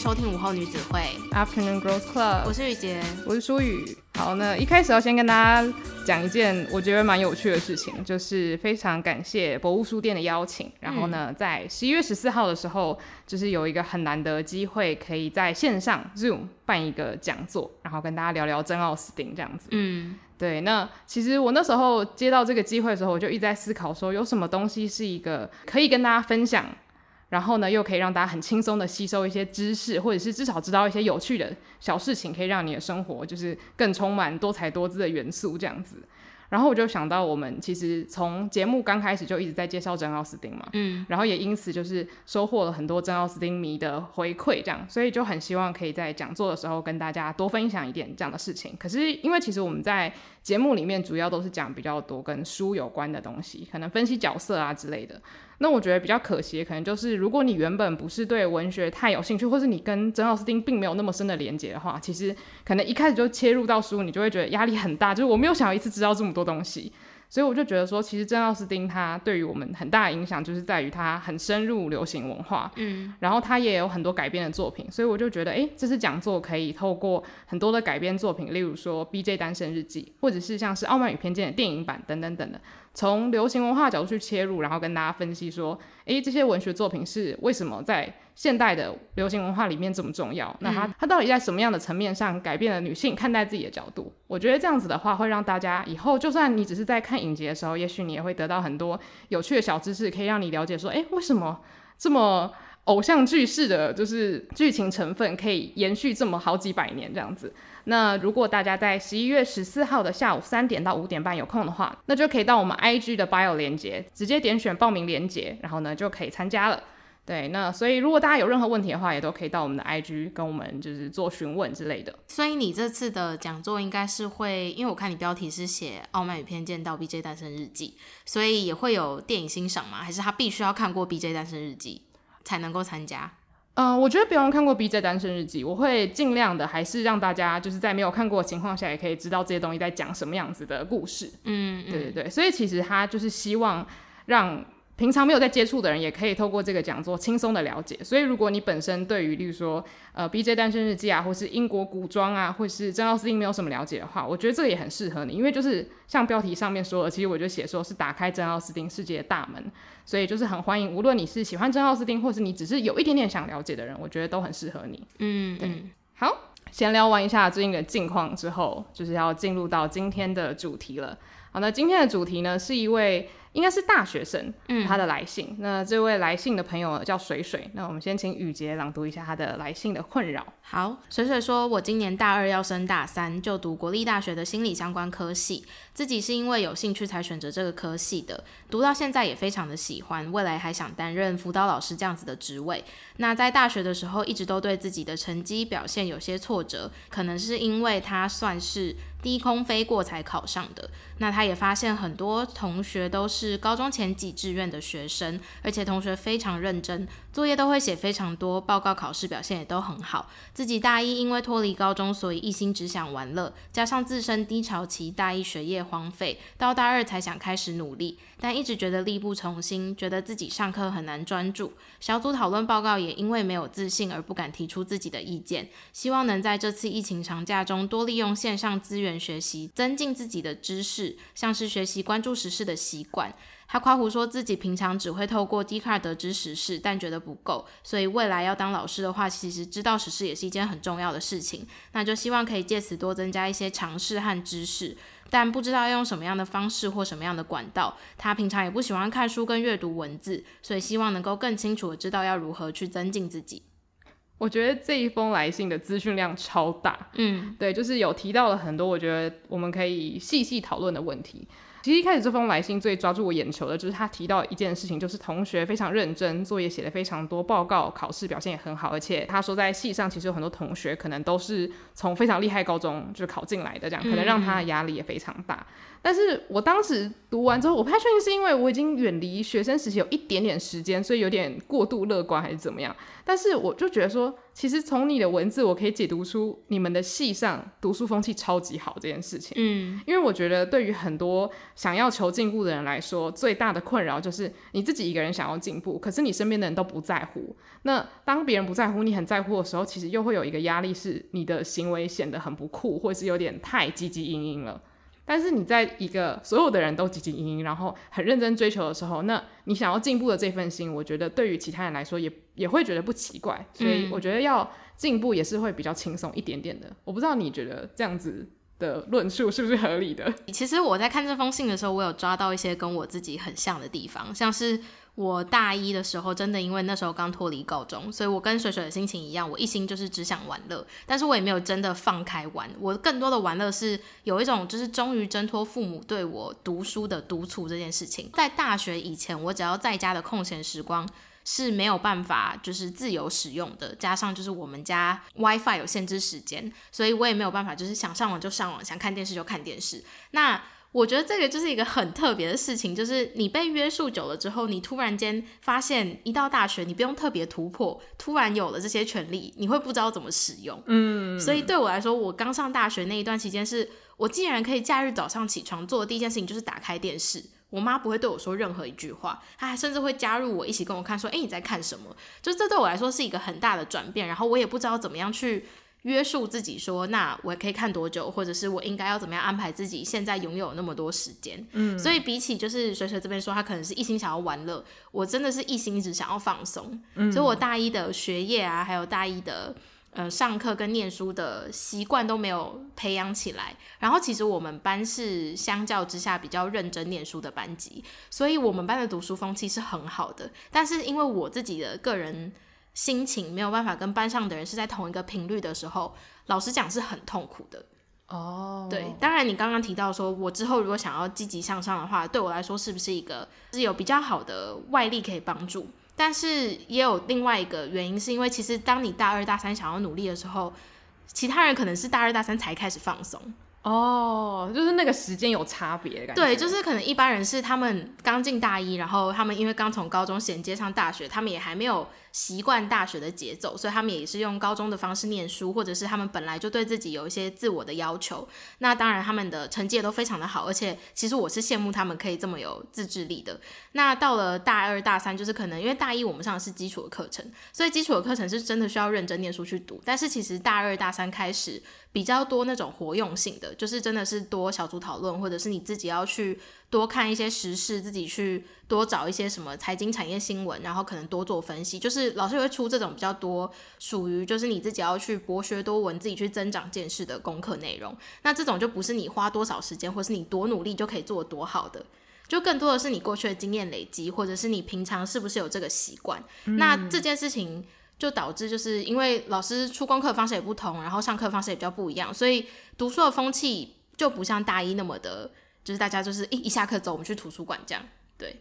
收听午后女子会 Afternoon Girls Club，我是雨洁，我是舒雨。好，那一开始要先跟大家讲一件我觉得蛮有趣的事情，就是非常感谢博物书店的邀请。然后呢，在十一月十四号的时候，就是有一个很难得的机会，可以在线上 Zoom 办一个讲座，然后跟大家聊聊珍奥斯汀这样子。嗯，对。那其实我那时候接到这个机会的时候，我就一直在思考说，有什么东西是一个可以跟大家分享。然后呢，又可以让大家很轻松的吸收一些知识，或者是至少知道一些有趣的小事情，可以让你的生活就是更充满多才多姿的元素这样子。然后我就想到，我们其实从节目刚开始就一直在介绍珍奥斯汀嘛，嗯，然后也因此就是收获了很多珍奥斯汀迷的回馈，这样，所以就很希望可以在讲座的时候跟大家多分享一点这样的事情。可是因为其实我们在节目里面主要都是讲比较多跟书有关的东西，可能分析角色啊之类的。那我觉得比较可惜，可能就是如果你原本不是对文学太有兴趣，或是你跟珍奥斯汀并没有那么深的连接的话，其实可能一开始就切入到书，你就会觉得压力很大。就是我没有想要一次知道这么多东西。所以我就觉得说，其实珍奥斯汀他对于我们很大的影响，就是在于他很深入流行文化，嗯，然后他也有很多改编的作品，所以我就觉得，哎，这次讲座可以透过很多的改编作品，例如说《B.J. 单身日记》，或者是像是《傲慢与偏见》的电影版等等等的，从流行文化角度去切入，然后跟大家分析说，哎，这些文学作品是为什么在现代的流行文化里面这么重要？那它它到底在什么样的层面上改变了女性看待自己的角度？我觉得这样子的话，会让大家以后就算你只是在看影集的时候，也许你也会得到很多有趣的小知识，可以让你了解说，诶，为什么这么偶像剧式的就是剧情成分可以延续这么好几百年这样子？那如果大家在十一月十四号的下午三点到五点半有空的话，那就可以到我们 IG 的 bio 连接，直接点选报名连接，然后呢就可以参加了。对，那所以如果大家有任何问题的话，也都可以到我们的 IG 跟我们就是做询问之类的。所以你这次的讲座应该是会，因为我看你标题是写《傲慢与偏见》到《B.J. 单身日记》，所以也会有电影欣赏吗？还是他必须要看过《B.J. 单身日记》才能够参加？嗯、呃，我觉得不用看过《B.J. 单身日记》，我会尽量的还是让大家就是在没有看过的情况下，也可以知道这些东西在讲什么样子的故事。嗯，对对对，所以其实他就是希望让。平常没有在接触的人，也可以透过这个讲座轻松的了解。所以，如果你本身对于，例如说，呃，B.J. 单身日记啊，或是英国古装啊，或是珍奥斯汀没有什么了解的话，我觉得这个也很适合你，因为就是像标题上面说的，其实我就写说是打开珍奥斯汀世界的大门，所以就是很欢迎，无论你是喜欢珍奥斯汀，或是你只是有一点点想了解的人，我觉得都很适合你。嗯，对。好，闲聊完一下最近的近况之后，就是要进入到今天的主题了。好，那今天的主题呢，是一位。应该是大学生，嗯，他的来信。那这位来信的朋友叫水水。那我们先请雨洁朗读一下他的来信的困扰。好，水水说：“我今年大二要升大三，就读国立大学的心理相关科系。自己是因为有兴趣才选择这个科系的，读到现在也非常的喜欢，未来还想担任辅导老师这样子的职位。那在大学的时候，一直都对自己的成绩表现有些挫折，可能是因为他算是。”低空飞过才考上的，那他也发现很多同学都是是高中前几志愿的学生，而且同学非常认真，作业都会写非常多，报告考试表现也都很好。自己大一因为脱离高中，所以一心只想玩乐，加上自身低潮期，大一学业荒废，到大二才想开始努力，但一直觉得力不从心，觉得自己上课很难专注，小组讨论报告也因为没有自信而不敢提出自己的意见。希望能在这次疫情长假中多利用线上资源。学习增进自己的知识，像是学习关注时事的习惯。他夸胡说自己平常只会透过 Dcard 得知时事，但觉得不够，所以未来要当老师的话，其实知道时事也是一件很重要的事情。那就希望可以借此多增加一些尝试和知识，但不知道要用什么样的方式或什么样的管道。他平常也不喜欢看书跟阅读文字，所以希望能够更清楚的知道要如何去增进自己。我觉得这一封来信的资讯量超大，嗯，对，就是有提到了很多我觉得我们可以细细讨论的问题。其实一开始这封来信最抓住我眼球的就是他提到一件事情，就是同学非常认真，作业写的非常多，报告考试表现也很好，而且他说在系上其实有很多同学可能都是从非常厉害高中就考进来的，这样可能让他的压力也非常大。但是我当时读完之后，我不太确定是因为我已经远离学生时期有一点点时间，所以有点过度乐观还是怎么样。但是我就觉得说。其实从你的文字，我可以解读出你们的系上读书风气超级好这件事情。嗯，因为我觉得对于很多想要求进步的人来说，最大的困扰就是你自己一个人想要进步，可是你身边的人都不在乎。那当别人不在乎，你很在乎的时候，其实又会有一个压力，是你的行为显得很不酷，或是有点太积极营营了。但是你在一个所有的人都汲汲营营，然后很认真追求的时候，那你想要进步的这份心，我觉得对于其他人来说也也会觉得不奇怪。所以我觉得要进步也是会比较轻松一点点的。嗯。我不知道你觉得这样子的论述是不是合理的？其实我在看这封信的时候，我有抓到一些跟我自己很像的地方，像是。我大一的时候，真的因为那时候刚脱离高中，所以我跟水水的心情一样，我一心就是只想玩乐，但是我也没有真的放开玩。我更多的玩乐是有一种就是终于挣脱父母对我读书的督促这件事情。在大学以前，我只要在家的空闲时光是没有办法就是自由使用的，加上就是我们家 WiFi 有限制时间，所以我也没有办法就是想上网就上网，想看电视就看电视。那我觉得这个就是一个很特别的事情，就是你被约束久了之后，你突然间发现一到大学，你不用特别突破，突然有了这些权利，你会不知道怎么使用。嗯，所以对我来说，我刚上大学那一段期间是，是我竟然可以假日早上起床做的第一件事情就是打开电视，我妈不会对我说任何一句话，她还甚至会加入我一起跟我看，说：“诶，你在看什么？”就这对我来说是一个很大的转变，然后我也不知道怎么样去。约束自己说，那我可以看多久，或者是我应该要怎么样安排自己现在拥有那么多时间。嗯，所以比起就是水水这边说，他可能是一心想要玩乐，我真的是一心一直想要放松。嗯，所以我大一的学业啊，还有大一的呃上课跟念书的习惯都没有培养起来。然后其实我们班是相较之下比较认真念书的班级，所以我们班的读书风气是很好的。但是因为我自己的个人。心情没有办法跟班上的人是在同一个频率的时候，老实讲是很痛苦的。哦、oh.，对，当然你刚刚提到说，我之后如果想要积极向上的话，对我来说是不是一个是有比较好的外力可以帮助？但是也有另外一个原因，是因为其实当你大二大三想要努力的时候，其他人可能是大二大三才开始放松。哦、oh,，就是那个时间有差别的感觉。对，就是可能一般人是他们刚进大一，然后他们因为刚从高中衔接上大学，他们也还没有习惯大学的节奏，所以他们也是用高中的方式念书，或者是他们本来就对自己有一些自我的要求。那当然，他们的成绩也都非常的好，而且其实我是羡慕他们可以这么有自制力的。那到了大二大三，就是可能因为大一我们上的是基础的课程，所以基础的课程是真的需要认真念书去读。但是其实大二大三开始。比较多那种活用性的，就是真的是多小组讨论，或者是你自己要去多看一些时事，自己去多找一些什么财经产业新闻，然后可能多做分析。就是老师会出这种比较多属于就是你自己要去博学多闻，自己去增长见识的功课内容。那这种就不是你花多少时间，或是你多努力就可以做多好的，就更多的是你过去的经验累积，或者是你平常是不是有这个习惯。嗯。那这件事情。就导致就是因为老师出功课方式也不同，然后上课方式也比较不一样，所以读书的风气就不像大一那么的，就是大家就是一一下课走，我们去图书馆这样，对。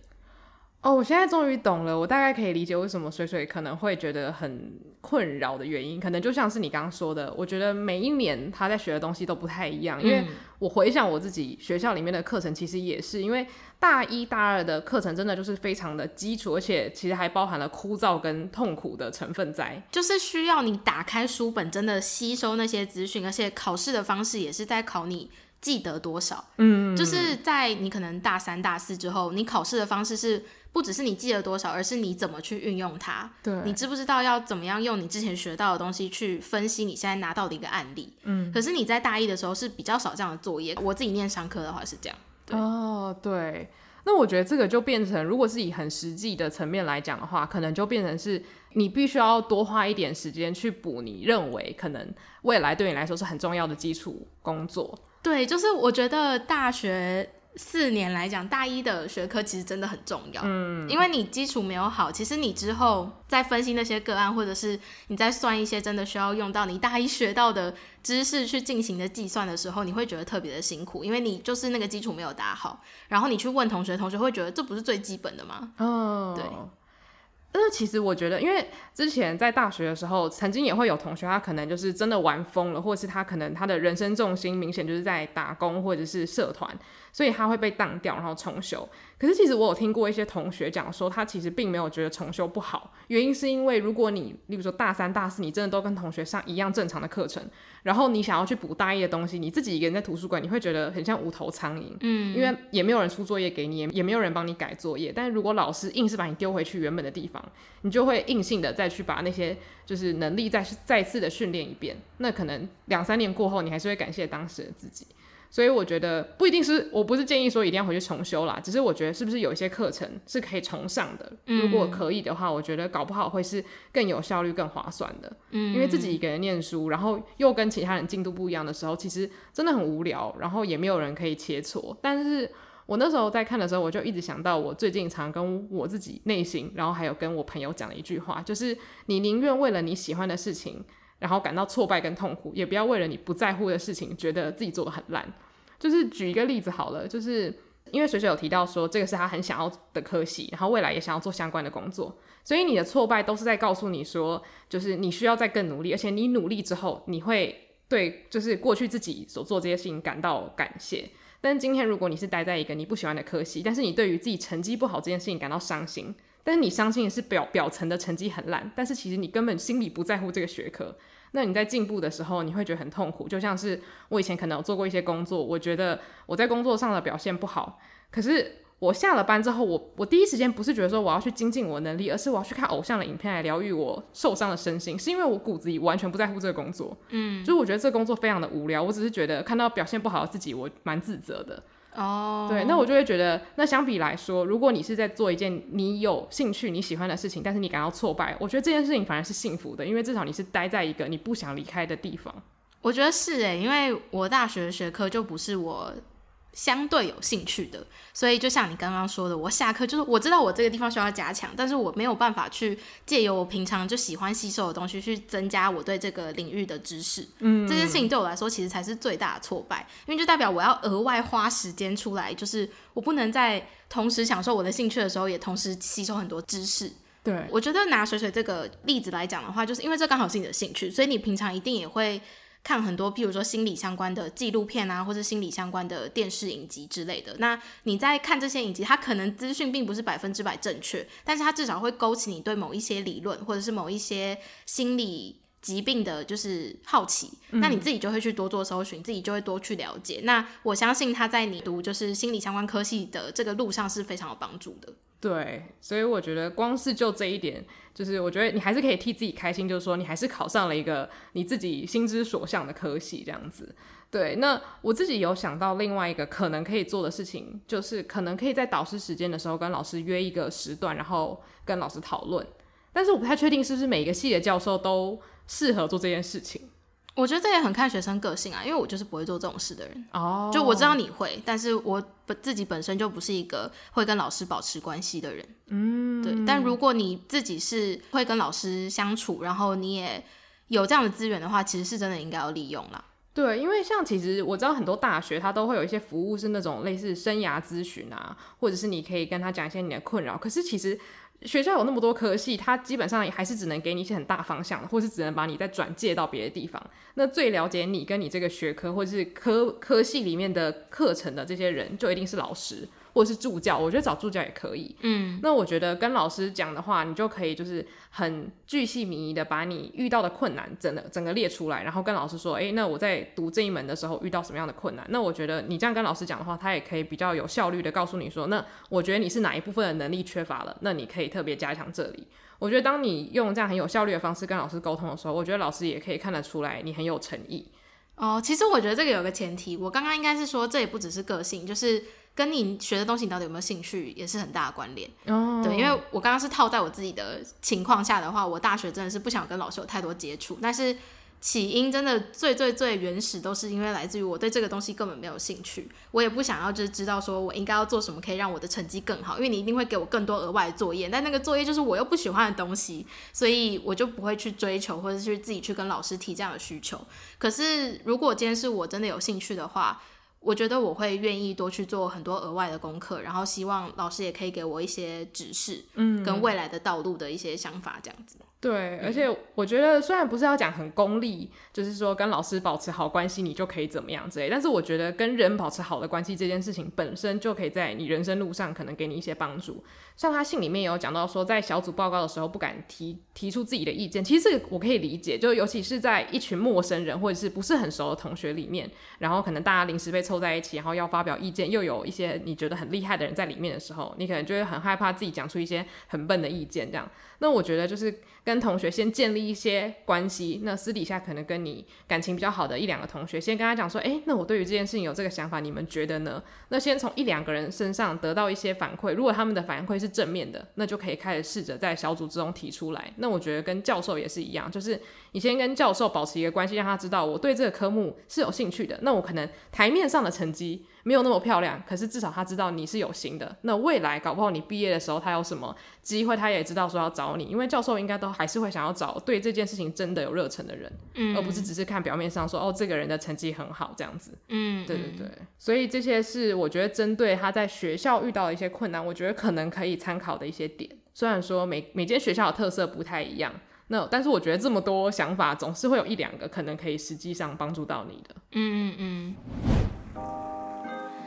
哦，我现在终于懂了，我大概可以理解为什么水水可能会觉得很困扰的原因，可能就像是你刚刚说的，我觉得每一年他在学的东西都不太一样，因为我回想我自己学校里面的课程，其实也是因为大一大二的课程真的就是非常的基础，而且其实还包含了枯燥跟痛苦的成分在，就是需要你打开书本，真的吸收那些资讯，而且考试的方式也是在考你。记得多少？嗯，就是在你可能大三、大四之后，你考试的方式是不只是你记得多少，而是你怎么去运用它。对，你知不知道要怎么样用你之前学到的东西去分析你现在拿到的一个案例？嗯，可是你在大一的时候是比较少这样的作业。我自己念商科的话是这样。对。哦，对。那我觉得这个就变成，如果是以很实际的层面来讲的话，可能就变成是你必须要多花一点时间去补你认为可能未来对你来说是很重要的基础工作。对，就是我觉得大学四年来讲，大一的学科其实真的很重要。嗯，因为你基础没有好，其实你之后在分析那些个案，或者是你在算一些真的需要用到你大一学到的知识去进行的计算的时候，你会觉得特别的辛苦，因为你就是那个基础没有打好。然后你去问同学，同学会觉得这不是最基本的吗？哦，对。但是其实我觉得，因为之前在大学的时候，曾经也会有同学，他可能就是真的玩疯了，或者是他可能他的人生重心明显就是在打工或者是社团，所以他会被当掉，然后重修。可是其实我有听过一些同学讲说，他其实并没有觉得重修不好，原因是因为如果你，例如说大三、大四，你真的都跟同学上一样正常的课程，然后你想要去补大一的东西，你自己一个人在图书馆，你会觉得很像无头苍蝇，嗯，因为也没有人出作业给你，也也没有人帮你改作业。但是如果老师硬是把你丢回去原本的地方，你就会硬性的再去把那些就是能力再再次的训练一遍。那可能两三年过后，你还是会感谢当时的自己。所以我觉得不一定是，我不是建议说一定要回去重修啦，只是我觉得是不是有一些课程是可以重上的，嗯、如果可以的话，我觉得搞不好会是更有效率、更划算的。嗯，因为自己一个人念书，然后又跟其他人进度不一样的时候，其实真的很无聊，然后也没有人可以切磋。但是我那时候在看的时候，我就一直想到我最近常跟我自己内心，然后还有跟我朋友讲的一句话，就是你宁愿为了你喜欢的事情，然后感到挫败跟痛苦，也不要为了你不在乎的事情，觉得自己做得很烂。就是举一个例子好了，就是因为水水有提到说这个是他很想要的科系，然后未来也想要做相关的工作，所以你的挫败都是在告诉你说，就是你需要再更努力，而且你努力之后，你会对就是过去自己所做这些事情感到感谢。但今天如果你是待在一个你不喜欢的科系，但是你对于自己成绩不好这件事情感到伤心。但是你伤心的是表表层的成绩很烂，但是其实你根本心里不在乎这个学科。那你在进步的时候，你会觉得很痛苦。就像是我以前可能有做过一些工作，我觉得我在工作上的表现不好，可是我下了班之后，我我第一时间不是觉得说我要去精进我的能力，而是我要去看偶像的影片来疗愈我受伤的身心，是因为我骨子里完全不在乎这个工作。嗯，就是我觉得这个工作非常的无聊，我只是觉得看到表现不好的自己，我蛮自责的。哦，oh. 对，那我就会觉得，那相比来说，如果你是在做一件你有兴趣、你喜欢的事情，但是你感到挫败，我觉得这件事情反而是幸福的，因为至少你是待在一个你不想离开的地方。我觉得是诶，因为我大学的学科就不是我。相对有兴趣的，所以就像你刚刚说的，我下课就是我知道我这个地方需要加强，但是我没有办法去借由我平常就喜欢吸收的东西去增加我对这个领域的知识。嗯，这件事情对我来说其实才是最大的挫败，因为就代表我要额外花时间出来，就是我不能在同时享受我的兴趣的时候，也同时吸收很多知识。对，我觉得拿水水这个例子来讲的话，就是因为这刚好是你的兴趣，所以你平常一定也会。看很多，譬如说心理相关的纪录片啊，或者心理相关的电视影集之类的。那你在看这些影集，它可能资讯并不是百分之百正确，但是它至少会勾起你对某一些理论或者是某一些心理疾病的，就是好奇。嗯、那你自己就会去多做搜寻，自己就会多去了解。那我相信他在你读就是心理相关科系的这个路上是非常有帮助的。对，所以我觉得光是就这一点，就是我觉得你还是可以替自己开心，就是说你还是考上了一个你自己心之所向的科系这样子。对，那我自己有想到另外一个可能可以做的事情，就是可能可以在导师时间的时候跟老师约一个时段，然后跟老师讨论。但是我不太确定是不是每一个系的教授都适合做这件事情。我觉得这也很看学生个性啊，因为我就是不会做这种事的人。哦，oh. 就我知道你会，但是我本自己本身就不是一个会跟老师保持关系的人。嗯，对。但如果你自己是会跟老师相处，然后你也有这样的资源的话，其实是真的应该要利用啦。对，因为像其实我知道很多大学它都会有一些服务是那种类似生涯咨询啊，或者是你可以跟他讲一些你的困扰。可是其实。学校有那么多科系，它基本上也还是只能给你一些很大方向，或是只能把你再转介到别的地方。那最了解你跟你这个学科或是科科系里面的课程的这些人，就一定是老师。或者是助教，我觉得找助教也可以。嗯，那我觉得跟老师讲的话，你就可以就是很巨细靡遗的把你遇到的困难整个整个列出来，然后跟老师说，哎、欸，那我在读这一门的时候遇到什么样的困难？那我觉得你这样跟老师讲的话，他也可以比较有效率的告诉你说，那我觉得你是哪一部分的能力缺乏了，那你可以特别加强这里。我觉得当你用这样很有效率的方式跟老师沟通的时候，我觉得老师也可以看得出来你很有诚意。哦，其实我觉得这个有个前提，我刚刚应该是说，这也不只是个性，就是。跟你学的东西你到底有没有兴趣，也是很大的关联。Oh. 对，因为我刚刚是套在我自己的情况下的话，我大学真的是不想跟老师有太多接触。但是起因真的最最最原始，都是因为来自于我对这个东西根本没有兴趣，我也不想要就是知道说我应该要做什么可以让我的成绩更好，因为你一定会给我更多额外的作业，但那个作业就是我又不喜欢的东西，所以我就不会去追求，或者是自己去跟老师提这样的需求。可是如果今天是我真的有兴趣的话，我觉得我会愿意多去做很多额外的功课，然后希望老师也可以给我一些指示，嗯，跟未来的道路的一些想法，这样子。对，而且我觉得虽然不是要讲很功利，就是说跟老师保持好关系，你就可以怎么样之类，但是我觉得跟人保持好的关系这件事情本身就可以在你人生路上可能给你一些帮助。像他信里面也有讲到说，在小组报告的时候不敢提提出自己的意见，其实这个我可以理解，就尤其是在一群陌生人或者是不是很熟的同学里面，然后可能大家临时被凑在一起，然后要发表意见，又有一些你觉得很厉害的人在里面的时候，你可能就会很害怕自己讲出一些很笨的意见，这样。那我觉得就是跟同学先建立一些关系，那私底下可能跟你感情比较好的一两个同学，先跟他讲说，诶，那我对于这件事情有这个想法，你们觉得呢？那先从一两个人身上得到一些反馈，如果他们的反馈是正面的，那就可以开始试着在小组之中提出来。那我觉得跟教授也是一样，就是你先跟教授保持一个关系，让他知道我对这个科目是有兴趣的。那我可能台面上的成绩。没有那么漂亮，可是至少他知道你是有心的。那未来搞不好你毕业的时候，他有什么机会，他也知道说要找你，因为教授应该都还是会想要找对这件事情真的有热忱的人，嗯，而不是只是看表面上说哦，这个人的成绩很好这样子，嗯，对对对。所以这些是我觉得针对他在学校遇到的一些困难，我觉得可能可以参考的一些点。虽然说每每间学校的特色不太一样，那但是我觉得这么多想法，总是会有一两个可能可以实际上帮助到你的。嗯嗯嗯。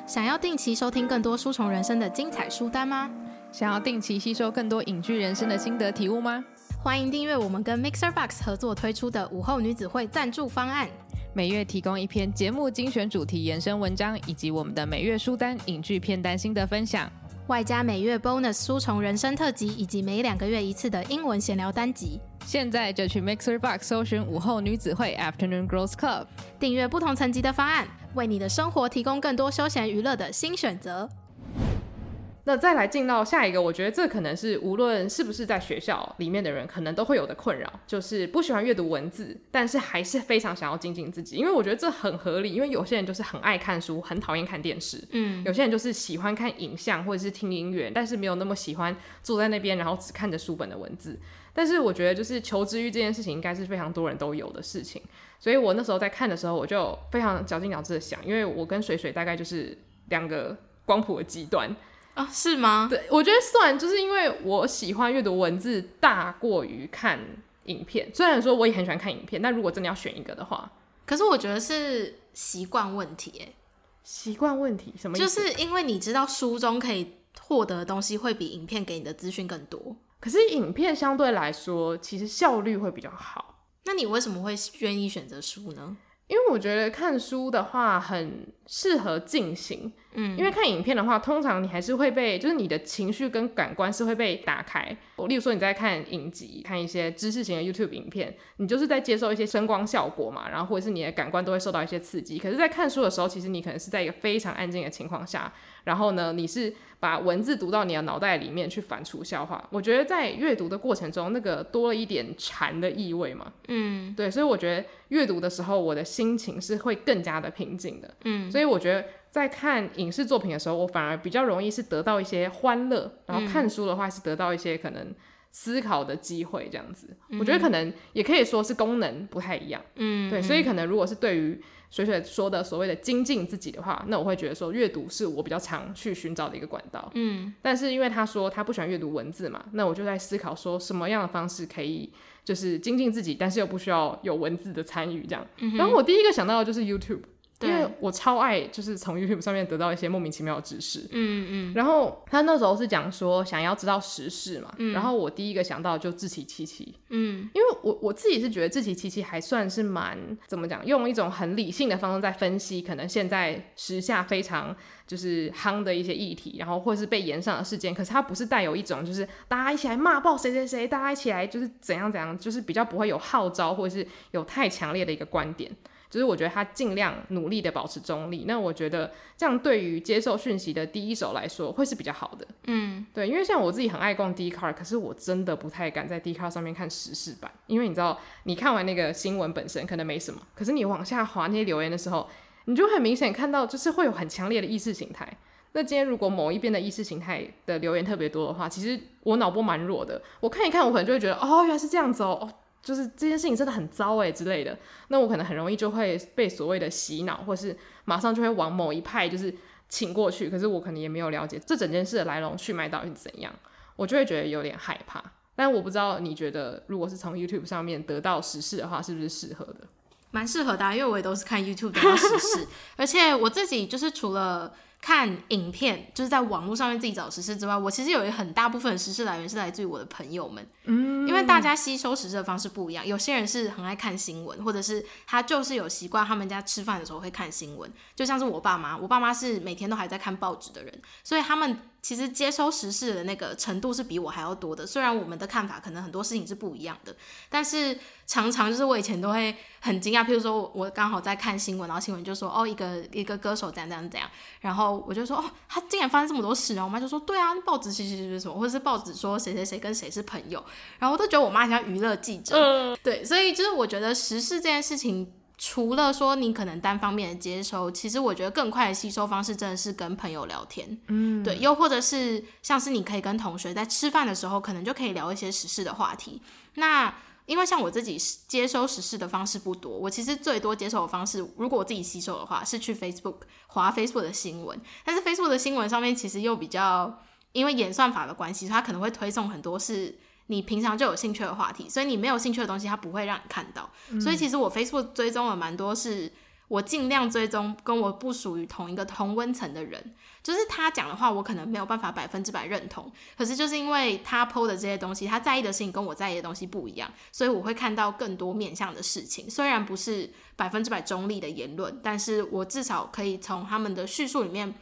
想要定期收听更多书虫人生的精彩书单吗？想要定期吸收更多影剧人生的心得体悟吗？欢迎订阅我们跟 Mixer Box 合作推出的午后女子会赞助方案，每月提供一篇节目精选主题延伸文章，以及我们的每月书单影剧片单心得分享，外加每月 bonus 书虫人生特辑，以及每两个月一次的英文闲聊单集。现在就去 Mixer Box 搜寻午后女子会 Afternoon Girls Club，订阅不同层级的方案。为你的生活提供更多休闲娱乐的新选择。那再来进到下一个，我觉得这可能是无论是不是在学校里面的人，可能都会有的困扰，就是不喜欢阅读文字，但是还是非常想要精进自己。因为我觉得这很合理，因为有些人就是很爱看书，很讨厌看电视，嗯，有些人就是喜欢看影像或者是听音乐，但是没有那么喜欢坐在那边，然后只看着书本的文字。但是我觉得，就是求知欲这件事情，应该是非常多人都有的事情。所以我那时候在看的时候，我就非常绞尽脑汁的想，因为我跟水水大概就是两个光谱的极端啊，是吗？对，我觉得算，就是因为我喜欢阅读文字大过于看影片。虽然说我也很喜欢看影片，但如果真的要选一个的话，可是我觉得是习惯问题，哎，习惯问题什么意思？就是因为你知道书中可以获得的东西会比影片给你的资讯更多。可是影片相对来说，其实效率会比较好。那你为什么会愿意选择书呢？因为我觉得看书的话很适合进行，嗯，因为看影片的话，通常你还是会被，就是你的情绪跟感官是会被打开。我例如说你在看影集，看一些知识型的 YouTube 影片，你就是在接受一些声光效果嘛，然后或者是你的感官都会受到一些刺激。可是，在看书的时候，其实你可能是在一个非常安静的情况下。然后呢，你是把文字读到你的脑袋里面去反刍消化。我觉得在阅读的过程中，那个多了一点禅的意味嘛。嗯，对，所以我觉得阅读的时候，我的心情是会更加的平静的。嗯，所以我觉得在看影视作品的时候，我反而比较容易是得到一些欢乐，然后看书的话是得到一些可能思考的机会，这样子。嗯，我觉得可能也可以说是功能不太一样。嗯，对，所以可能如果是对于水水说的所谓的精进自己的话，那我会觉得说阅读是我比较常去寻找的一个管道。嗯，但是因为他说他不喜欢阅读文字嘛，那我就在思考说什么样的方式可以就是精进自己，但是又不需要有文字的参与这样。嗯。然后我第一个想到的就是 YouTube。因为我超爱，就是从 YouTube 上面得到一些莫名其妙的知识。嗯嗯。然后他那时候是讲说想要知道时事嘛，嗯、然后我第一个想到就志祺七七。嗯。因为我我自己是觉得志祺七七还算是蛮怎么讲，用一种很理性的方式在分析可能现在时下非常就是夯的一些议题，然后或是被延上的事件。可是他不是带有一种就是大家一起来骂爆谁谁谁，大家一起来就是怎样怎样，就是比较不会有号召或者是有太强烈的一个观点。就是我觉得他尽量努力的保持中立，那我觉得这样对于接受讯息的第一手来说会是比较好的。嗯，对，因为像我自己很爱逛 Dcard，可是我真的不太敢在 Dcard 上面看时事版，因为你知道，你看完那个新闻本身可能没什么，可是你往下滑那些留言的时候，你就很明显看到就是会有很强烈的意识形态。那今天如果某一边的意识形态的留言特别多的话，其实我脑波蛮弱的，我看一看，我可能就会觉得，哦，原来是这样子哦。就是这件事情真的很糟哎之类的，那我可能很容易就会被所谓的洗脑，或是马上就会往某一派就是请过去，可是我可能也没有了解这整件事的来龙去脉到底是怎样，我就会觉得有点害怕。但我不知道你觉得，如果是从 YouTube 上面得到时事的话，是不是适合的？蛮适合的，因为我也都是看 YouTube 得到时事，而且我自己就是除了。看影片就是在网络上面自己找时事之外，我其实有一很大部分的时事来源是来自于我的朋友们，嗯，因为大家吸收时事的方式不一样，有些人是很爱看新闻，或者是他就是有习惯他们家吃饭的时候会看新闻，就像是我爸妈，我爸妈是每天都还在看报纸的人，所以他们其实接收时事的那个程度是比我还要多的。虽然我们的看法可能很多事情是不一样的，但是常常就是我以前都会很惊讶，譬如说我刚好在看新闻，然后新闻就说哦一个一个歌手怎样怎样怎样，然后。我就说哦，他竟然发生这么多事，然后我妈就说对啊，报纸其实是什么，或者是报纸说谁谁谁跟谁是朋友，然后我都觉得我妈很像娱乐记者，嗯，对，所以就是我觉得时事这件事情，除了说你可能单方面的接收，其实我觉得更快的吸收方式真的是跟朋友聊天，嗯，对，又或者是像是你可以跟同学在吃饭的时候，可能就可以聊一些时事的话题，那。因为像我自己接收时事的方式不多，我其实最多接受的方式，如果我自己吸收的话，是去 Facebook 划 Facebook 的新闻。但是 Facebook 的新闻上面其实又比较，因为演算法的关系，它可能会推送很多是你平常就有兴趣的话题，所以你没有兴趣的东西，它不会让你看到。嗯。所以其实我 Facebook 追踪了蛮多是。我尽量追踪跟我不属于同一个同温层的人，就是他讲的话，我可能没有办法百分之百认同。可是就是因为他 PO 的这些东西，他在意的事情跟我在意的东西不一样，所以我会看到更多面向的事情。虽然不是百分之百中立的言论，但是我至少可以从他们的叙述里面。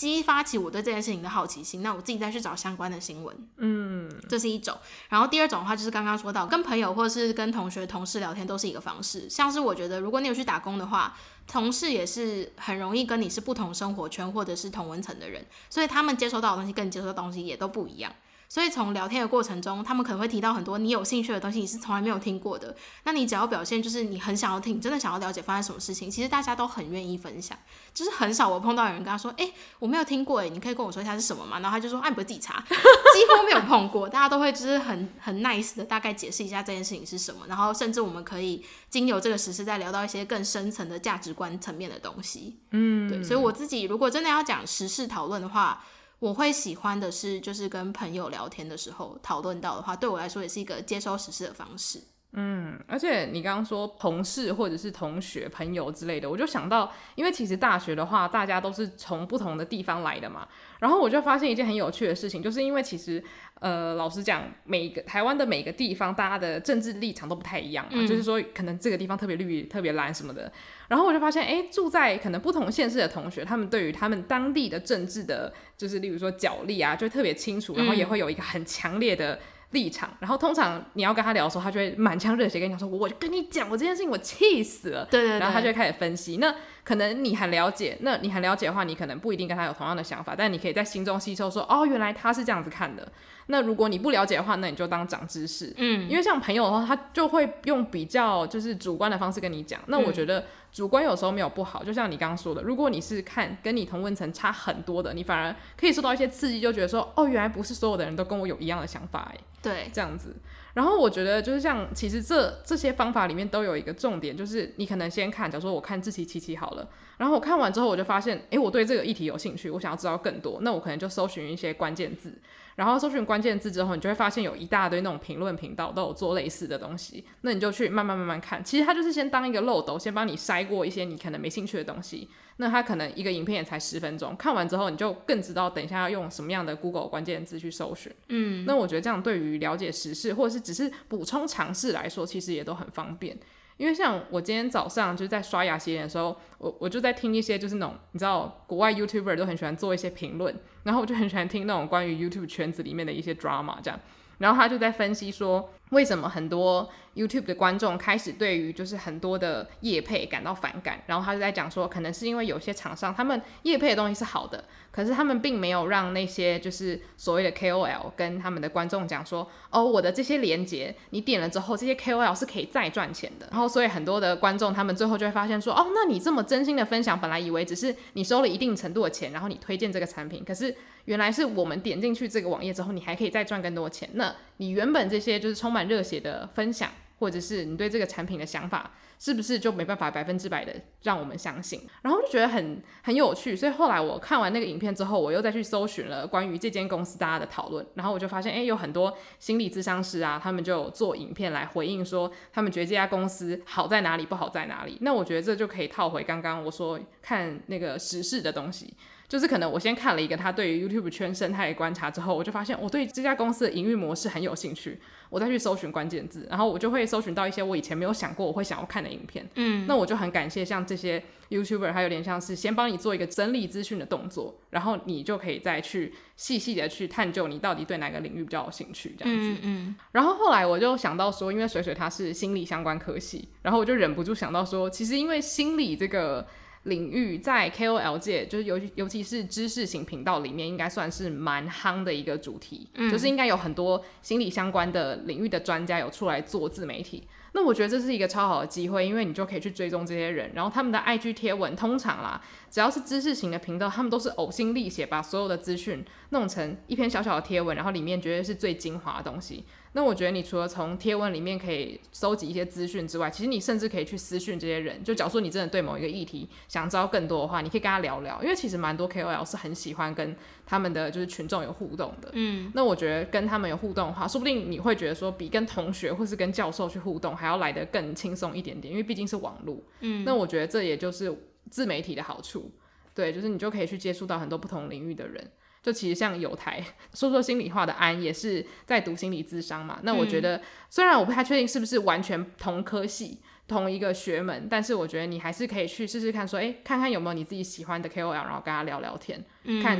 激发起我对这件事情的好奇心，那我自己再去找相关的新闻，嗯，这是一种。然后第二种的话，就是刚刚说到跟朋友或者是跟同学、同事聊天，都是一个方式。像是我觉得，如果你有去打工的话，同事也是很容易跟你是不同生活圈或者是同文层的人，所以他们接收到的东西跟你接收的东西也都不一样。所以从聊天的过程中，他们可能会提到很多你有兴趣的东西，你是从来没有听过的。那你只要表现就是你很想要听，真的想要了解发生什么事情，其实大家都很愿意分享。就是很少我碰到有人跟他说：“哎、欸，我没有听过，哎，你可以跟我说一下是什么吗？”然后他就说：“哎、啊，你不会自己查。”几乎没有碰过，大家都会就是很很 nice 的大概解释一下这件事情是什么，然后甚至我们可以经由这个实事再聊到一些更深层的价值观层面的东西。嗯，对。所以我自己如果真的要讲时事讨论的话。我会喜欢的是，就是跟朋友聊天的时候讨论到的话，对我来说也是一个接收实事的方式。嗯，而且你刚刚说同事或者是同学、朋友之类的，我就想到，因为其实大学的话，大家都是从不同的地方来的嘛。然后我就发现一件很有趣的事情，就是因为其实，呃，老实讲，每个台湾的每个地方，大家的政治立场都不太一样嘛，嗯，就是说，可能这个地方特别绿、特别蓝什么的。然后我就发现，哎，住在可能不同县市的同学，他们对于他们当地的政治的，就是例如说角力啊，就特别清楚，然后也会有一个很强烈的立场。然后通常你要跟他聊的时候，他就会满腔热血跟你讲说，我就跟你讲，我这件事情我气死了。对对对。然后他就会开始分析。那可能你很了解，那你很了解的话，你可能不一定跟他有同样的想法，但你可以在心中吸收说，哦，原来他是这样子看的。那如果你不了解的话，那你就当长知识。嗯，因为像朋友的话，他就会用比较就是主观的方式跟你讲。那我觉得主观有时候没有不好，就像你刚刚说的，如果你是看跟你同温层差很多的，你反而可以受到一些刺激，就觉得说，哦，原来不是所有的人都跟我有一样的想法，哎，对，这样子。然后我觉得就是像，其实这这些方法里面都有一个重点，就是你可能先看，假如说我看志祺七七好了，然后我看完之后，我就发现，诶，我对这个议题有兴趣，我想要知道更多，那我可能就搜寻一些关键字。然后搜寻关键字之后，你就会发现有一大堆那种评论频道都有做类似的东西，那你就去慢慢慢慢看。其实它就是先当一个漏斗，先帮你筛过一些你可能没兴趣的东西。那它可能一个影片也才十分钟，看完之后你就更知道等一下要用什么样的 Google 关键字去搜寻。嗯，那我觉得这样对于了解时事或者是只是补充常识来说，其实也都很方便。因为像我今天早上就是在刷牙洗脸的时候，我我就在听一些就是那种你知道国外 YouTuber 都很喜欢做一些评论，然后我就很喜欢听那种关于 YouTube 圈子里面的一些 drama 这样，然后他就在分析说。为什么很多 YouTube 的观众开始对于就是很多的业配感到反感？然后他就在讲说，可能是因为有些厂商他们业配的东西是好的，可是他们并没有让那些就是所谓的 KOL 跟他们的观众讲说，哦，我的这些连接你点了之后，这些 KOL 是可以再赚钱的。然后所以很多的观众他们最后就会发现说，哦，那你这么真心的分享，本来以为只是你收了一定程度的钱，然后你推荐这个产品，可是原来是我们点进去这个网页之后，你还可以再赚更多钱。那你原本这些就是充满热血的分享，或者是你对这个产品的想法，是不是就没办法百分之百的让我们相信？然后就觉得很很有趣，所以后来我看完那个影片之后，我又再去搜寻了关于这间公司大家的讨论，然后我就发现，哎，有很多心理咨商师啊，他们就做影片来回应说，他们觉得这家公司好在哪里，不好在哪里。那我觉得这就可以套回刚刚我说看那个时事的东西。就是可能我先看了一个他对于 YouTube 圈生态的观察之后，我就发现我对这家公司的营运模式很有兴趣，我再去搜寻关键字，然后我就会搜寻到一些我以前没有想过我会想要看的影片。嗯，那我就很感谢像这些 YouTuber，他有点像是先帮你做一个整理资讯的动作，然后你就可以再去细细的去探究你到底对哪个领域比较有兴趣这样子。嗯，嗯，然后后来我就想到说，因为水水他是心理相关科系，然后我就忍不住想到说，其实因为心理这个。领域在 KOL 界，就是尤尤其是知识型频道里面，应该算是蛮夯的一个主题，嗯，就是应该有很多心理相关的领域的专家有出来做自媒体。那我觉得这是一个超好的机会，因为你就可以去追踪这些人，然后他们的 IG 贴文通常啦，只要是知识型的频道，他们都是呕心沥血，把所有的资讯弄成一篇小小的贴文，然后里面绝对是最精华的东西。那我觉得你除了从贴文里面可以收集一些资讯之外，其实你甚至可以去私讯这些人，就假如说你真的对某一个议题想知道更多的话，你可以跟他聊聊，因为其实蛮多 KOL 是很喜欢跟他们的就是群众有互动的。嗯，那我觉得跟他们有互动的话，说不定你会觉得说比跟同学或是跟教授去互动还要来得更轻松一点点，因为毕竟是网络。嗯，那我觉得这也就是自媒体的好处，对，就是你就可以去接触到很多不同领域的人。就其实像有台说说心里话的安也是在读心理智商嘛，那我觉得虽然我不太确定是不是完全同科系同一个学门，但是我觉得你还是可以去试试看说，说诶，看看有没有你自己喜欢的 KOL，然后跟他聊聊天，嗯、看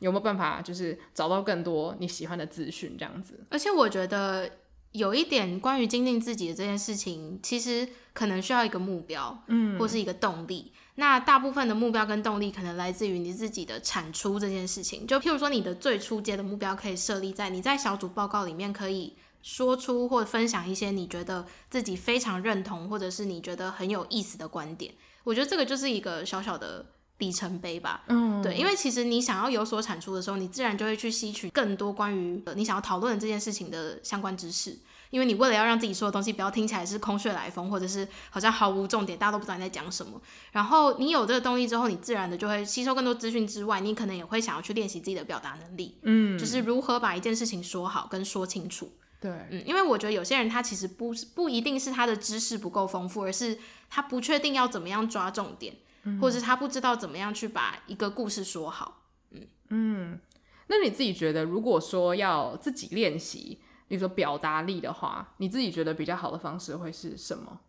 有没有办法就是找到更多你喜欢的资讯这样子。而且我觉得有一点关于精进自己的这件事情，其实可能需要一个目标，嗯，或是一个动力。那大部分的目标跟动力可能来自于你自己的产出这件事情。就譬如说，你的最初阶的目标可以设立在你在小组报告里面可以说出或分享一些你觉得自己非常认同，或者是你觉得很有意思的观点。我觉得这个就是一个小小的里程碑吧。嗯，对，因为其实你想要有所产出的时候，你自然就会去吸取更多关于你想要讨论的这件事情的相关知识。因为你为了要让自己说的东西不要听起来是空穴来风，或者是好像毫无重点，大家都不知道你在讲什么。然后你有这个动力之后，你自然的就会吸收更多资讯之外，你可能也会想要去练习自己的表达能力。嗯，就是如何把一件事情说好跟说清楚。对，嗯，因为我觉得有些人他其实不不一定是他的知识不够丰富，而是他不确定要怎么样抓重点，嗯，或者是他不知道怎么样去把一个故事说好。嗯嗯，那你自己觉得，如果说要自己练习？比如说表达力的话，你自己觉得比较好的方式会是什么？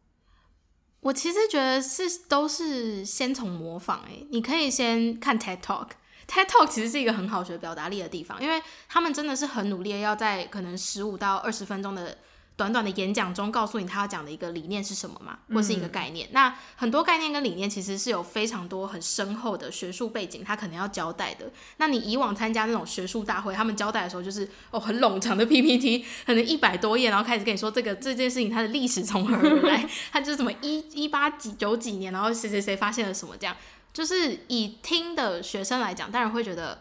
我其实觉得是都是先从模仿，诶，你可以先看 TED Talk，TED Talk 其实是一个很好学表达力的地方，因为他们真的是很努力，要在可能十五到二十分钟的。短短的演讲中，告诉你他要讲的一个理念是什么嘛，或是一个概念。嗯。那很多概念跟理念其实是有非常多很深厚的学术背景，他可能要交代的。那你以往参加那种学术大会，他们交代的时候就是哦很冗长的 PPT，可能一百多页，然后开始跟你说这个这件事情它的历史从何而来，它就是什么一一八几九几年，然后谁谁谁发现了什么这样。就是以听的学生来讲，当然会觉得。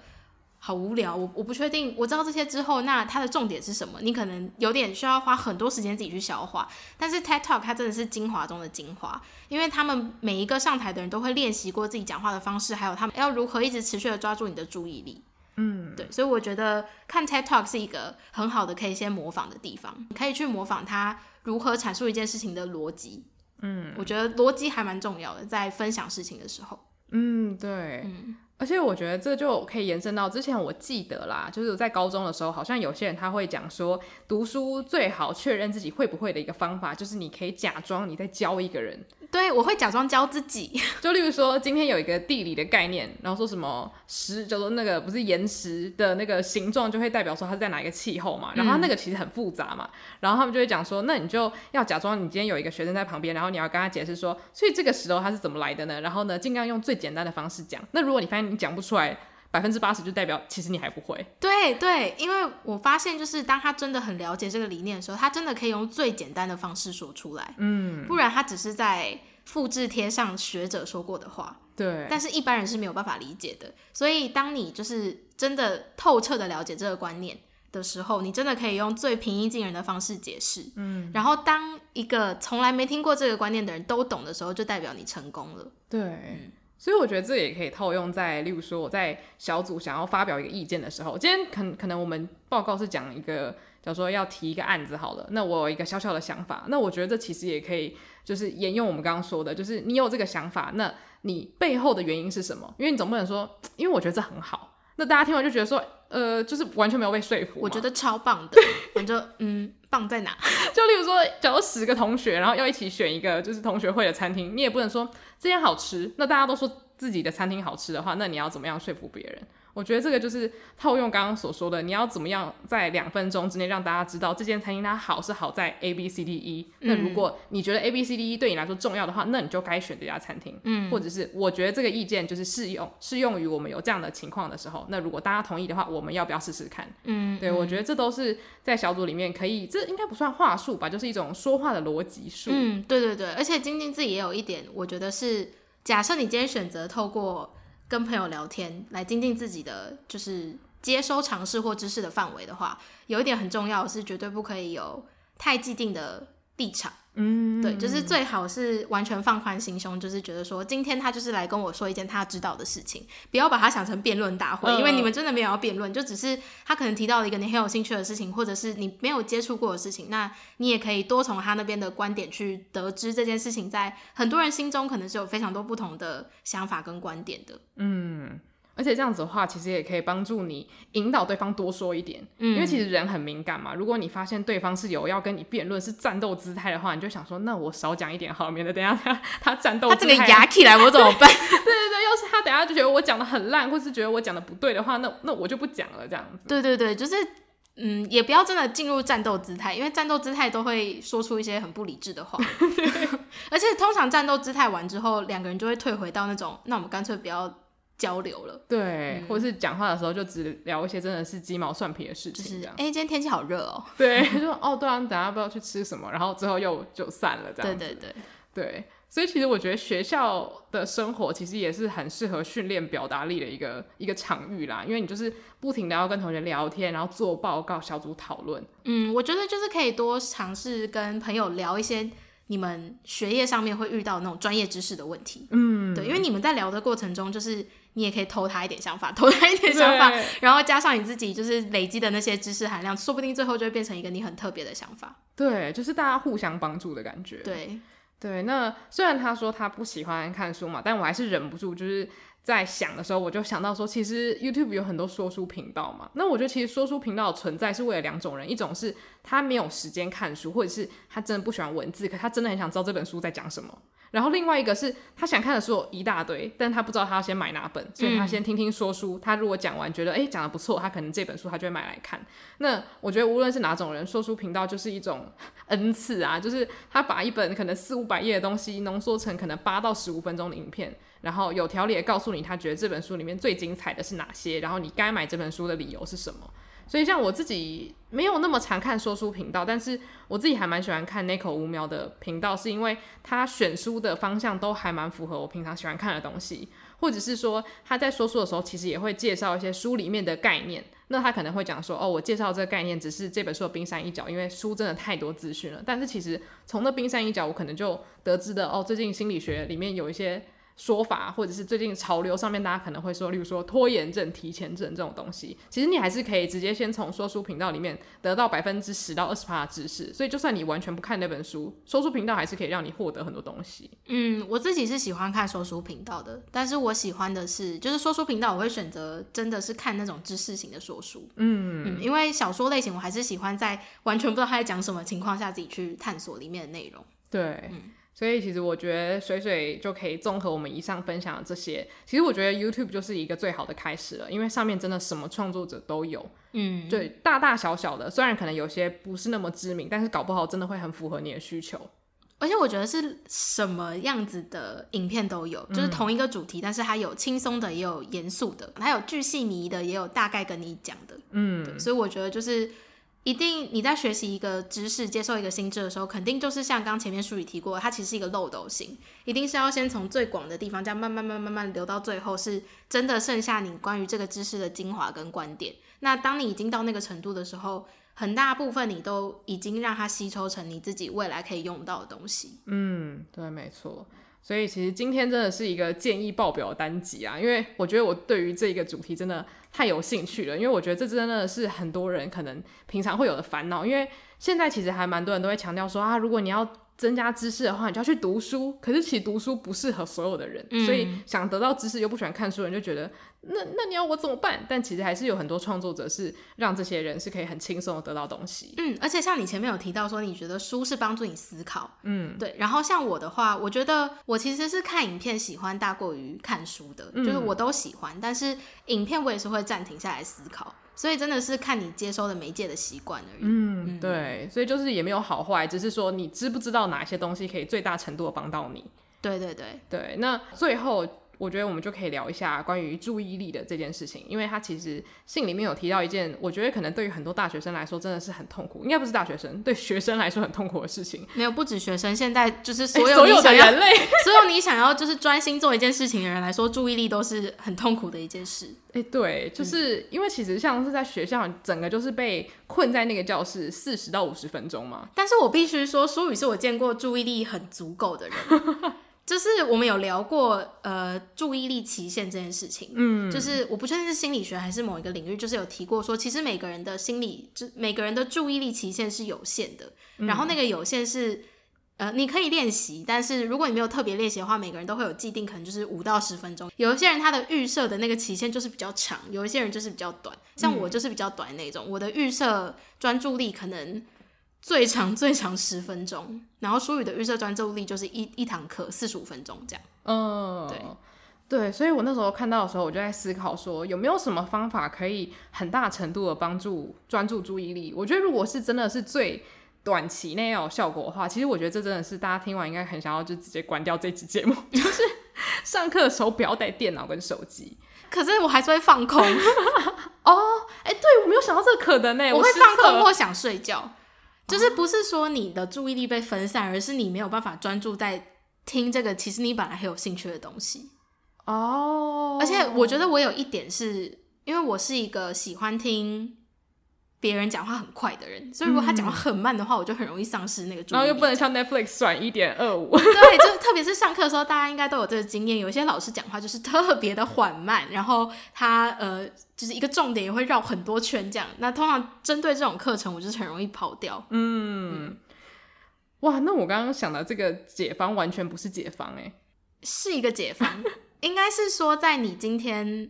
好无聊，我我不确定。我知道这些之后，那它的重点是什么？你可能有点需要花很多时间自己去消化。但是 TED Talk 它真的是精华中的精华，因为他们每一个上台的人都会练习过自己讲话的方式，还有他们要如何一直持续的抓住你的注意力。嗯，对，所以我觉得看 TED Talk 是一个很好的可以先模仿的地方，你可以去模仿他如何阐述一件事情的逻辑。嗯，我觉得逻辑还蛮重要的，在分享事情的时候。嗯，对。嗯。而且我觉得这就可以延伸到之前，我记得啦，就是在高中的时候，好像有些人他会讲说，读书最好确认自己会不会的一个方法，就是你可以假装你在教一个人。对，我会假装教自己。就例如说，今天有一个地理的概念，然后说什么石，叫做那个不是岩石的那个形状，就会代表说它是在哪一个气候嘛。然后它那个其实很复杂嘛。然后他们就会讲说，那你就要假装你今天有一个学生在旁边，然后你要跟他解释说，所以这个石头它是怎么来的呢？然后呢，尽量用最简单的方式讲。那如果你发现你讲不出来，百分之八十就代表其实你还不会。对对，因为我发现就是当他真的很了解这个理念的时候，他真的可以用最简单的方式说出来。嗯，不然他只是在复制贴上学者说过的话。对，但是一般人是没有办法理解的。所以当你就是真的透彻的了解这个观念，的时候，你真的可以用最平易近人的方式解释。嗯，然后当一个从来没听过这个观念的人都懂的时候，就代表你成功了。对。嗯所以我觉得这也可以套用在，例如说我在小组想要发表一个意见的时候，今天可可能我们报告是讲一个，假如说要提一个案子好了，那我有一个小小的想法，那我觉得这其实也可以，就是沿用我们刚刚说的，就是你有这个想法，那你背后的原因是什么？因为你总不能说，因为我觉得这很好，那大家听完就觉得说，呃，就是完全没有被说服。我觉得超棒的，我就嗯。棒在哪？就例如说，假如十个同学，然后要一起选一个就是同学会的餐厅，你也不能说这间好吃，那大家都说自己的餐厅好吃的话，那你要怎么样说服别人？我觉得这个就是套用刚刚所说的，你要怎么样在两分钟之内让大家知道这间餐厅它好是好在 A B C D E。那如果你觉得 A B C D E 对你来说重要的话，那你就该选这家餐厅。嗯，或者是我觉得这个意见就是适用适用于我们有这样的情况的时候，那如果大家同意的话，我们要不要试试看？嗯，对，我觉得这都是在小组里面可以，这应该不算话术吧，就是一种说话的逻辑术。嗯，对对对，而且晶晶自己也有一点，我觉得是假设你今天选择透过。跟朋友聊天来精进自己的就是接收尝试或知识的范围的话，有一点很重要是绝对不可以有太既定的立场。嗯，对，就是最好是完全放宽心胸，就是觉得说今天他就是来跟我说一件他知道的事情，不要把他想成辩论大会，因为你们真的没有要辩论，就只是他可能提到了一个你很有兴趣的事情，或者是你没有接触过的事情，那你也可以多从他那边的观点去得知这件事情在很多人心中可能是有非常多不同的想法跟观点的。嗯。而且这样子的话，其实也可以帮助你引导对方多说一点，嗯，因为其实人很敏感嘛。如果你发现对方是有要跟你辩论、是战斗姿态的话，你就想说，那我少讲一点好，免得等下他 他战斗，他这个牙起来我怎么办？对对对，要是他等下就觉得我讲的很烂，或是觉得我讲的不对的话，那那我就不讲了，这样子。对对对，就是嗯，也不要真的进入战斗姿态，因为战斗姿态都会说出一些很不理智的话。而且通常战斗姿态完之后，两个人就会退回到那种，那我们干脆不要。交流了，对，嗯、或者是讲话的时候就只聊一些真的是鸡毛蒜皮的事情，这样。哎、就是，今天天气好热哦。对，就说哦，对啊，你等下不知道去吃什么，然后之后又就散了，这样。对对对对，所以其实我觉得学校的生活其实也是很适合训练表达力的一个一个场域啦，因为你就是不停的要跟同学聊天，然后做报告、小组讨论。嗯，我觉得就是可以多尝试跟朋友聊一些。你们学业上面会遇到那种专业知识的问题，嗯，对，因为你们在聊的过程中，就是你也可以偷他一点想法，偷他一点想法，然后加上你自己就是累积的那些知识含量，说不定最后就会变成一个你很特别的想法。对，就是大家互相帮助的感觉。对，对。那虽然他说他不喜欢看书嘛，但我还是忍不住就是。在想的时候，我就想到说，其实 YouTube 有很多说书频道嘛。那我觉得，其实说书频道的存在是为了两种人：一种是他没有时间看书，或者是他真的不喜欢文字，可他真的很想知道这本书在讲什么。然后另外一个是他想看的书有一大堆，但他不知道他要先买哪本，所以他先听听说书。嗯、他如果讲完觉得诶讲的不错，他可能这本书他就会买来看。那我觉得无论是哪种人，说书频道就是一种 恩赐啊，就是他把一本可能四五百页的东西浓缩成可能八到十五分钟的影片。然后有条理的告诉你，他觉得这本书里面最精彩的是哪些，然后你该买这本书的理由是什么。所以像我自己没有那么常看说书频道，但是我自己还蛮喜欢看 Nico 五秒的频道，是因为他选书的方向都还蛮符合我平常喜欢看的东西，或者是说他在说书的时候，其实也会介绍一些书里面的概念。那他可能会讲说，哦，我介绍这个概念只是这本书的冰山一角，因为书真的太多资讯了。但是其实从那冰山一角，我可能就得知的，哦，最近心理学里面有一些。说法，或者是最近潮流上面，大家可能会说，例如说拖延症、提前症这种东西，其实你还是可以直接先从说书频道里面得到百分之十到二十趴的知识。所以，就算你完全不看那本书，说书频道还是可以让你获得很多东西。嗯，我自己是喜欢看说书频道的，但是我喜欢的是，就是说书频道我会选择真的是看那种知识型的说书。嗯，嗯，因为小说类型我还是喜欢在完全不知道他在讲什么情况下自己去探索里面的内容。对，嗯。所以其实我觉得水水就可以综合我们以上分享的这些。其实我觉得 YouTube 就是一个最好的开始了，因为上面真的什么创作者都有。嗯，对，大大小小的，虽然可能有些不是那么知名，但是搞不好真的会很符合你的需求。而且我觉得是什么样子的影片都有，就是同一个主题，嗯、但是它有轻松的，也有严肃的，还有巨细靡的，也有大概跟你讲的。嗯，所以我觉得就是。一定你在学习一个知识、接受一个新知的时候，肯定就是像刚前面书里提过，它其实是一个漏斗型，一定是要先从最广的地方，这样慢慢、慢、慢慢流到最后，是真的剩下你关于这个知识的精华跟观点。那当你已经到那个程度的时候，很大部分你都已经让它吸收成你自己未来可以用到的东西。嗯，对，没错。所以其实今天真的是一个建议报表单集啊，因为我觉得我对于这个主题真的太有兴趣了，因为我觉得这真的是很多人可能平常会有的烦恼，因为现在其实还蛮多人都会强调说啊，如果你要增加知识的话，你就要去读书。可是其实读书不适合所有的人，嗯、所以想得到知识又不喜欢看书的人就觉得，那那你要我怎么办？但其实还是有很多创作者是让这些人是可以很轻松的得到东西。嗯，而且像你前面有提到说，你觉得书是帮助你思考。嗯，对。然后像我的话，我觉得我其实是看影片喜欢大过于看书的，就是我都喜欢，嗯、但是影片我也是会暂停下来思考。所以真的是看你接收的媒介的习惯而已。嗯，对，所以就是也没有好坏，只是说你知不知道哪些东西可以最大程度的帮到你。对对对对，那最后。我觉得我们就可以聊一下关于注意力的这件事情，因为他其实信里面有提到一件，我觉得可能对于很多大学生来说真的是很痛苦，应该不是大学生，对学生来说很痛苦的事情。没有，不止学生，现在就是所有所有的人类，所有你想要就是专心做一件事情的人来说，注意力都是很痛苦的一件事。哎、欸，对，就是因为其实像是在学校，整个就是被困在那个教室四十到五十分钟嘛。但是我必须说，苏宇是我见过注意力很足够的人。就是我们有聊过，呃，注意力期限这件事情。嗯，就是我不确定是心理学还是某一个领域，就是有提过说，其实每个人的心理，就每个人的注意力期限是有限的。嗯、然后那个有限是，呃，你可以练习，但是如果你没有特别练习的话，每个人都会有既定，可能就是五到十分钟。有一些人他的预设的那个期限就是比较长，有一些人就是比较短。像我就是比较短那种，嗯、我的预设专注力可能。最长 最长十分钟，然后书宇的预设专注力就是一一堂课四十五分钟这样。嗯，对对，所以我那时候看到的时候，我就在思考说，有没有什么方法可以很大程度的帮助专注注意力？我觉得如果是真的是最短期内要有效果的话，其实我觉得这真的是大家听完应该很想要就直接关掉这期节目，就是上课的时候不要带电脑跟手机。可是我还是会放空。哦，哎，对，我没有想到这个可能呢，我会放空或想睡觉。就是不是说你的注意力被分散，而是你没有办法专注在听这个其实你本来很有兴趣的东西哦。而且我觉得我有一点是因为我是一个喜欢听别人讲话很快的人，所以如果他讲话很慢的话，我就很容易丧失那个注意力。然后又不能像 Netflix 转一点二五。对，就特别是上课的时候，大家应该都有这个经验。有些老师讲话就是特别的缓慢，然后他呃。就是一个重点也会绕很多圈这样，那通常针对这种课程，我就是很容易跑掉。嗯，嗯哇，那我刚刚想的这个解方完全不是解方哎，是一个解方，应该是说在你今天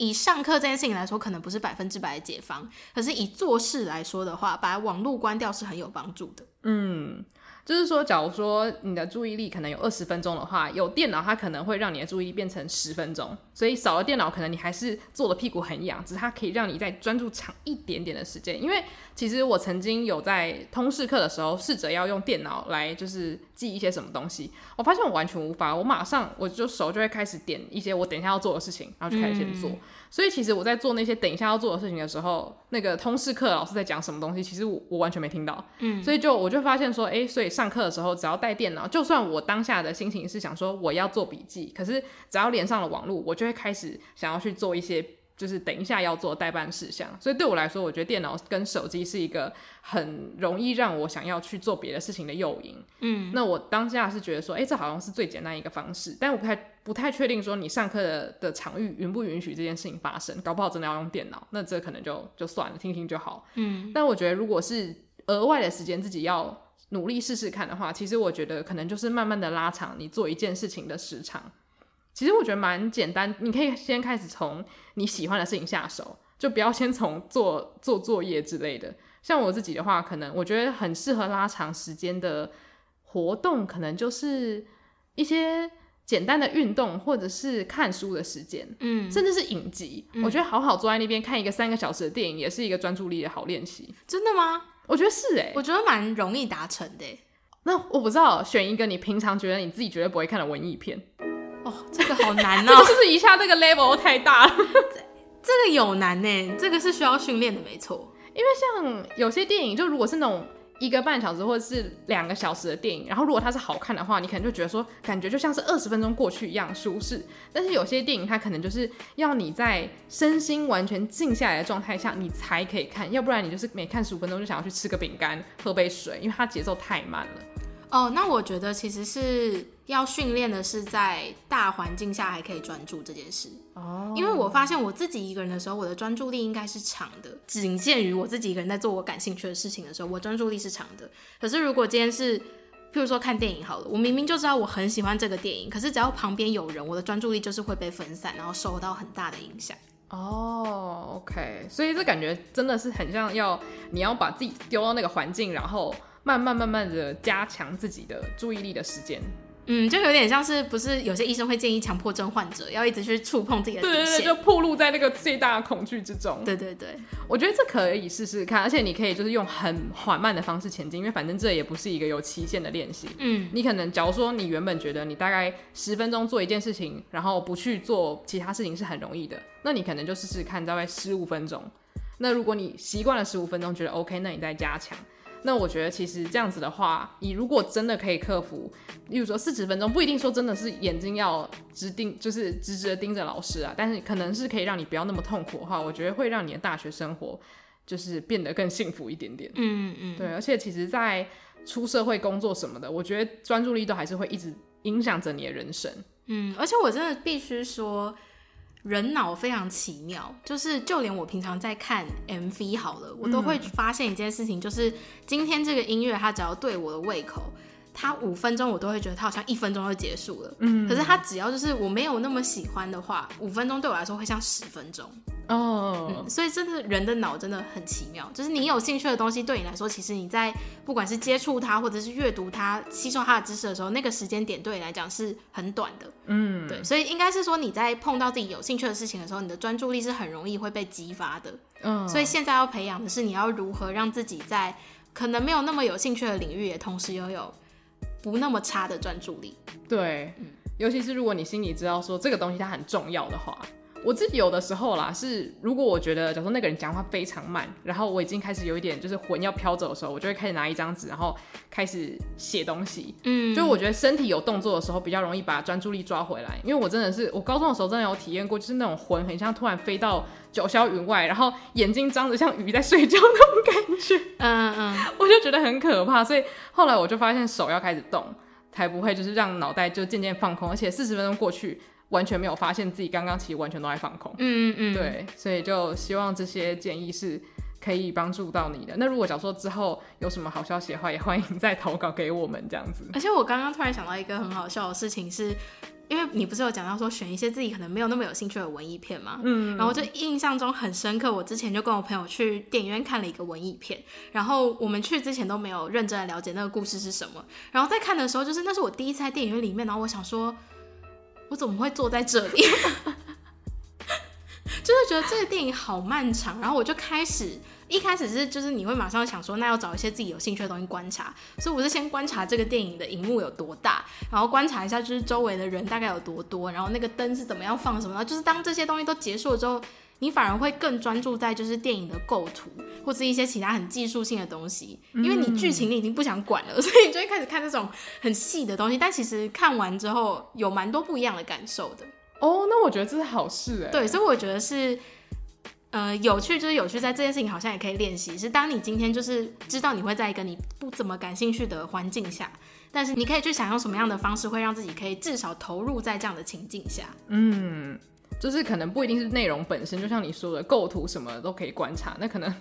以上课这件事情来说，可能不是百分之百的解放，可是以做事来说的话，把网络关掉是很有帮助的。嗯。就是说，假如说你的注意力可能有二十分钟的话，有电脑它可能会让你的注意力变成十分钟，所以少了电脑，可能你还是坐的屁股很痒，只是它可以让你再专注长一点点的时间。因为其实我曾经有在通识课的时候试着要用电脑来就是记一些什么东西，我发现我完全无法，我马上我就手就会开始点一些我等一下要做的事情，然后就开始先做。嗯所以其实我在做那些等一下要做的事情的时候，那个通识课老师在讲什么东西，其实我我完全没听到。嗯，所以就我就发现说，哎、欸，所以上课的时候只要带电脑，就算我当下的心情是想说我要做笔记，可是只要连上了网络，我就会开始想要去做一些。就是等一下要做代办事项，所以对我来说，我觉得电脑跟手机是一个很容易让我想要去做别的事情的诱因。嗯，那我当下是觉得说，哎、欸，这好像是最简单一个方式，但我不太不太确定说你上课的的场域允不允许这件事情发生，搞不好真的要用电脑，那这可能就就算了，听听就好。嗯，但我觉得如果是额外的时间自己要努力试试看的话，其实我觉得可能就是慢慢的拉长你做一件事情的时长。其实我觉得蛮简单，你可以先开始从你喜欢的事情下手，就不要先从做做作业之类的。像我自己的话，可能我觉得很适合拉长时间的活动，可能就是一些简单的运动，或者是看书的时间，嗯，甚至是影集。嗯，我觉得好好坐在那边看一个三个小时的电影，也是一个专注力的好练习。真的吗？我觉得是欸，我觉得蛮容易达成的。那我不知道，选一个你平常觉得你自己绝对不会看的文艺片。哦，这个好难 哦！就是一下这个 level 太大了，这个有难呢，这个是需要训练的，没错。因为像有些电影，就如果是那种。一个半小时或者是两个小时的电影，然后如果它是好看的话，你可能就觉得说，感觉就像是二十分钟过去一样舒适。但是有些电影它可能就是要你在身心完全静下来的状态下，你才可以看，要不然你就是每看十五分钟就想要去吃个饼干、喝杯水，因为它节奏太慢了。哦，那我觉得其实是要训练的是在大环境下还可以专注这件事。哦，因为我发现我自己一个人的时候，我的专注力应该是长的，仅限于我自己一个人在做我感兴趣的事情的时候，我专注力是长的。可是如果今天是，譬如说看电影好了，我明明就知道我很喜欢这个电影，可是只要旁边有人，我的专注力就是会被分散，然后受到很大的影响。哦，OK，所以这感觉真的是很像要你要把自己丢到那个环境，然后。慢慢慢慢的加强自己的注意力的时间，嗯，就有点像是不是有些医生会建议强迫症患者要一直去触碰自己的对对对，就暴露在那个最大的恐惧之中。对对对，我觉得这可以试试看，而且你可以就是用很缓慢的方式前进，因为反正这也不是一个有期限的练习。嗯，你可能假如说你原本觉得你大概十分钟做一件事情，然后不去做其他事情是很容易的，那你可能就试试看大概十五分钟。那如果你习惯了十五分钟觉得 OK，那你再加强。那我觉得其实这样子的话，你如果真的可以克服，例如说四十分钟，不一定说真的是眼睛要直盯，就是直直的盯着老师啊，但是可能是可以让你不要那么痛苦的话，我觉得会让你的大学生活就是变得更幸福一点点。嗯嗯，对，而且其实，在出社会工作什么的，我觉得专注力都还是会一直影响着你的人生。嗯，而且我真的必须说。人脑非常奇妙，就是就连我平常在看 MV 好了，我都会发现一件事情，就是今天这个音乐它只要对我的胃口，它五分钟我都会觉得他好像一分钟就结束了。嗯，可是他只要就是我没有那么喜欢的话，五分钟对我来说会像十分钟。哦、oh. 嗯，所以真的人的脑真的很奇妙，就是你有兴趣的东西对你来说，其实你在不管是接触它或者是阅读它、吸收它的知识的时候，那个时间点对你来讲是很短的。嗯，对，所以应该是说你在碰到自己有兴趣的事情的时候，你的专注力是很容易会被激发的。嗯，所以现在要培养的是你要如何让自己在可能没有那么有兴趣的领域，也同时拥有不那么差的专注力。对，嗯，尤其是如果你心里知道说这个东西它很重要的话。我自己有的时候啦，是如果我觉得，假如说那个人讲话非常慢，然后我已经开始有一点就是魂要飘走的时候，我就会开始拿一张纸，然后开始写东西。嗯，就我觉得身体有动作的时候，比较容易把专注力抓回来。因为我真的是，我高中的时候真的有体验过，就是那种魂很像突然飞到九霄云外，然后眼睛张着像鱼在睡觉那种感觉。嗯嗯，我就觉得很可怕，所以后来我就发现手要开始动，才不会就是让脑袋就渐渐放空，而且四十分钟过去。完全没有发现自己刚刚其实完全都在放空，嗯嗯嗯，对，所以就希望这些建议是可以帮助到你的。那如果假如说之后有什么好消息的话，也欢迎再投稿给我们这样子。而且我刚刚突然想到一个很好笑的事情是，是因为你不是有讲到说选一些自己可能没有那么有兴趣的文艺片吗？嗯，然后就印象中很深刻，我之前就跟我朋友去电影院看了一个文艺片，然后我们去之前都没有认真的了解那个故事是什么，然后在看的时候，就是那是我第一次在电影院里面，然后我想说。我怎么会坐在这里？就是觉得这个电影好漫长，然后我就开始，一开始是就是你会马上想说，那要找一些自己有兴趣的东西观察，所以我是先观察这个电影的荧幕有多大，然后观察一下就是周围的人大概有多多，然后那个灯是怎么样放什么的，就是当这些东西都结束了之后。你反而会更专注在就是电影的构图，或是一些其他很技术性的东西，因为你剧情你已经不想管了，所以你就会开始看这种很细的东西。但其实看完之后有蛮多不一样的感受的。哦，那我觉得这是好事哎。对，所以我觉得是，呃，有趣就是有趣，在这件事情好像也可以练习。是当你今天就是知道你会在一个你不怎么感兴趣的环境下，但是你可以去想用什么样的方式会让自己可以至少投入在这样的情境下。嗯。就是可能不一定是内容本身，就像你说的构图什么都可以观察。那可能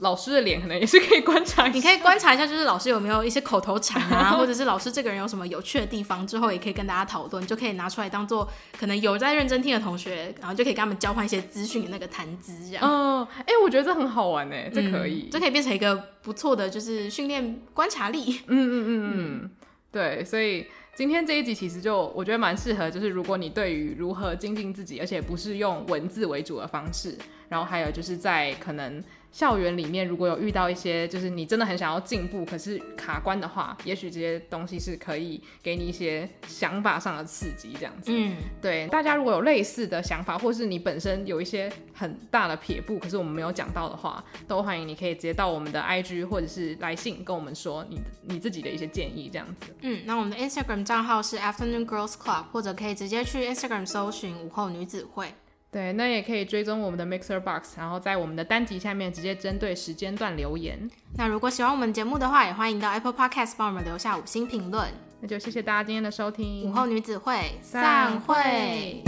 老师的脸可能也是可以观察一下。你可以观察一下，就是老师有没有一些口头禅啊，或者是老师这个人有什么有趣的地方，之后也可以跟大家讨论，就可以拿出来当做可能有在认真听的同学，然后就可以跟他们交换一些资讯的那个谈资这样。哦，哎、欸，我觉得这很好玩哎，这可以，嗯、这可以变成一个不错的，就是训练观察力。嗯嗯嗯嗯，嗯，对，所以。今天这一集其实就我觉得蛮适合，就是如果你对于如何精进自己，而且不是用文字为主的方式，然后还有就是在可能。校园里面如果有遇到一些，就是你真的很想要进步，可是卡关的话，也许这些东西是可以给你一些想法上的刺激，这样子。嗯，对，大家如果有类似的想法，或是你本身有一些很大的撇步，可是我们没有讲到的话，都欢迎你可以直接到我们的 IG 或者是来信跟我们说你你自己的一些建议，这样子。嗯，那我们的 Instagram 账号是 Afternoon Girls Club，或者可以直接去 Instagram 搜寻午后女子会。对，那也可以追踪我们的 Mixer Box，然后在我们的单集下面直接针对时间段留言。那如果喜欢我们节目的话，也欢迎到 Apple Podcast 帮我们留下五星评论。那就谢谢大家今天的收听，午后女子会散会。